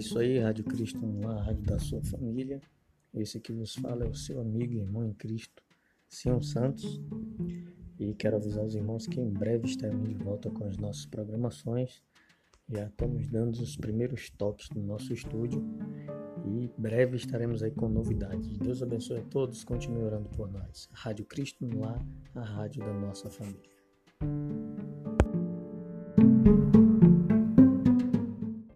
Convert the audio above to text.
isso aí, Rádio Cristo no ar, Rádio da sua família. Esse que vos fala é o seu amigo e irmão em Cristo, Sion Santos. E quero avisar os irmãos que em breve estaremos de volta com as nossas programações. Já estamos dando os primeiros toques do nosso estúdio e breve estaremos aí com novidades. Deus abençoe a todos, continue orando por nós. Rádio Cristo no ar, a rádio da nossa família.